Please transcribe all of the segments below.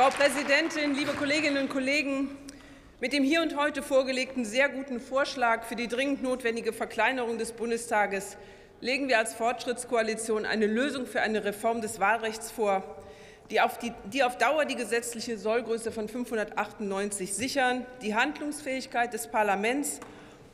Frau Präsidentin, liebe Kolleginnen und Kollegen! Mit dem hier und heute vorgelegten sehr guten Vorschlag für die dringend notwendige Verkleinerung des Bundestages legen wir als Fortschrittskoalition eine Lösung für eine Reform des Wahlrechts vor, die auf, die, die auf Dauer die gesetzliche Sollgröße von 598 sichern, die Handlungsfähigkeit des Parlaments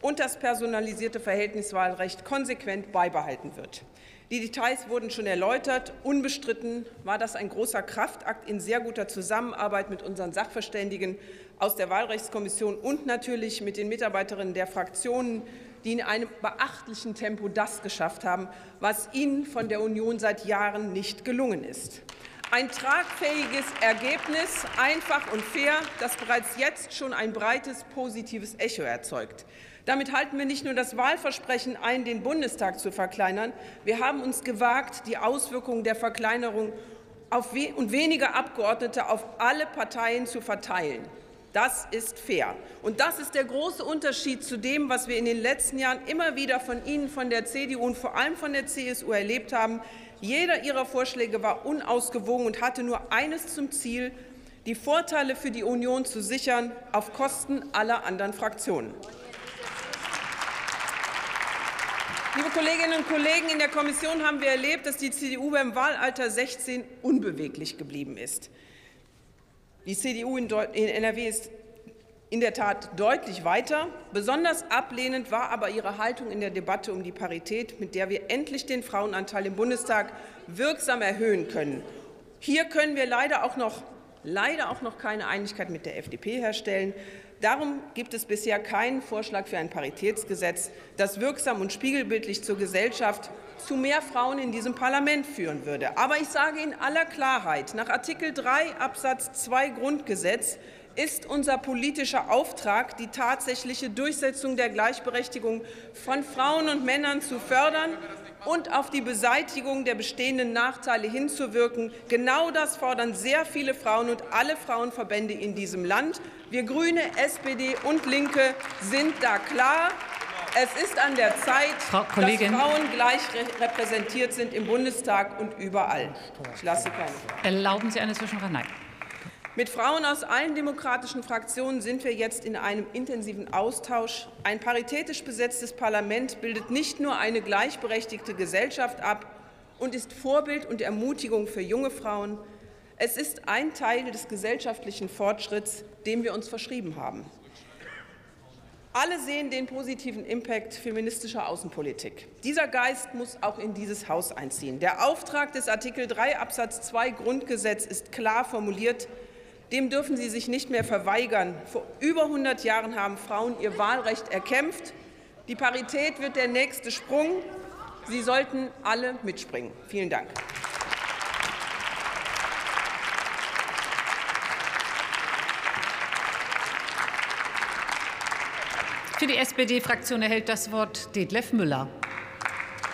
und das personalisierte Verhältniswahlrecht konsequent beibehalten wird. Die Details wurden schon erläutert. Unbestritten war das ein großer Kraftakt in sehr guter Zusammenarbeit mit unseren Sachverständigen aus der Wahlrechtskommission und natürlich mit den Mitarbeiterinnen der Fraktionen, die in einem beachtlichen Tempo das geschafft haben, was ihnen von der Union seit Jahren nicht gelungen ist. Ein tragfähiges Ergebnis, einfach und fair, das bereits jetzt schon ein breites positives Echo erzeugt. Damit halten wir nicht nur das Wahlversprechen ein, den Bundestag zu verkleinern, wir haben uns gewagt, die Auswirkungen der Verkleinerung auf we und weniger Abgeordnete auf alle Parteien zu verteilen. Das ist fair. Und das ist der große Unterschied zu dem, was wir in den letzten Jahren immer wieder von Ihnen, von der CDU und vor allem von der CSU erlebt haben. Jeder Ihrer Vorschläge war unausgewogen und hatte nur eines zum Ziel, die Vorteile für die Union zu sichern auf Kosten aller anderen Fraktionen. Liebe Kolleginnen und Kollegen, in der Kommission haben wir erlebt, dass die CDU beim Wahlalter 16 unbeweglich geblieben ist. Die CDU in NRW ist in der Tat deutlich weiter. Besonders ablehnend war aber ihre Haltung in der Debatte um die Parität, mit der wir endlich den Frauenanteil im Bundestag wirksam erhöhen können. Hier können wir leider auch noch, leider auch noch keine Einigkeit mit der FDP herstellen. Darum gibt es bisher keinen Vorschlag für ein Paritätsgesetz, das wirksam und spiegelbildlich zur Gesellschaft zu mehr Frauen in diesem Parlament führen würde. Aber ich sage in aller Klarheit, nach Artikel 3 Absatz 2 Grundgesetz ist unser politischer Auftrag, die tatsächliche Durchsetzung der Gleichberechtigung von Frauen und Männern zu fördern und auf die Beseitigung der bestehenden Nachteile hinzuwirken. Genau das fordern sehr viele Frauen und alle Frauenverbände in diesem Land. Wir Grüne, SPD und Linke sind da klar. Es ist an der Zeit, dass Frauen gleich repräsentiert sind im Bundestag und überall. Ich lasse keine. Erlauben Sie eine Zwischenfrage? Nein. Mit Frauen aus allen demokratischen Fraktionen sind wir jetzt in einem intensiven Austausch. Ein paritätisch besetztes Parlament bildet nicht nur eine gleichberechtigte Gesellschaft ab und ist Vorbild und Ermutigung für junge Frauen. Es ist ein Teil des gesellschaftlichen Fortschritts, dem wir uns verschrieben haben. Alle sehen den positiven Impact feministischer Außenpolitik. Dieser Geist muss auch in dieses Haus einziehen. Der Auftrag des Artikel 3 Absatz 2 Grundgesetz ist klar formuliert. Dem dürfen Sie sich nicht mehr verweigern. Vor über 100 Jahren haben Frauen ihr Wahlrecht erkämpft. Die Parität wird der nächste Sprung. Sie sollten alle mitspringen. Vielen Dank. Für die SPD-Fraktion erhält das Wort Detlef Müller.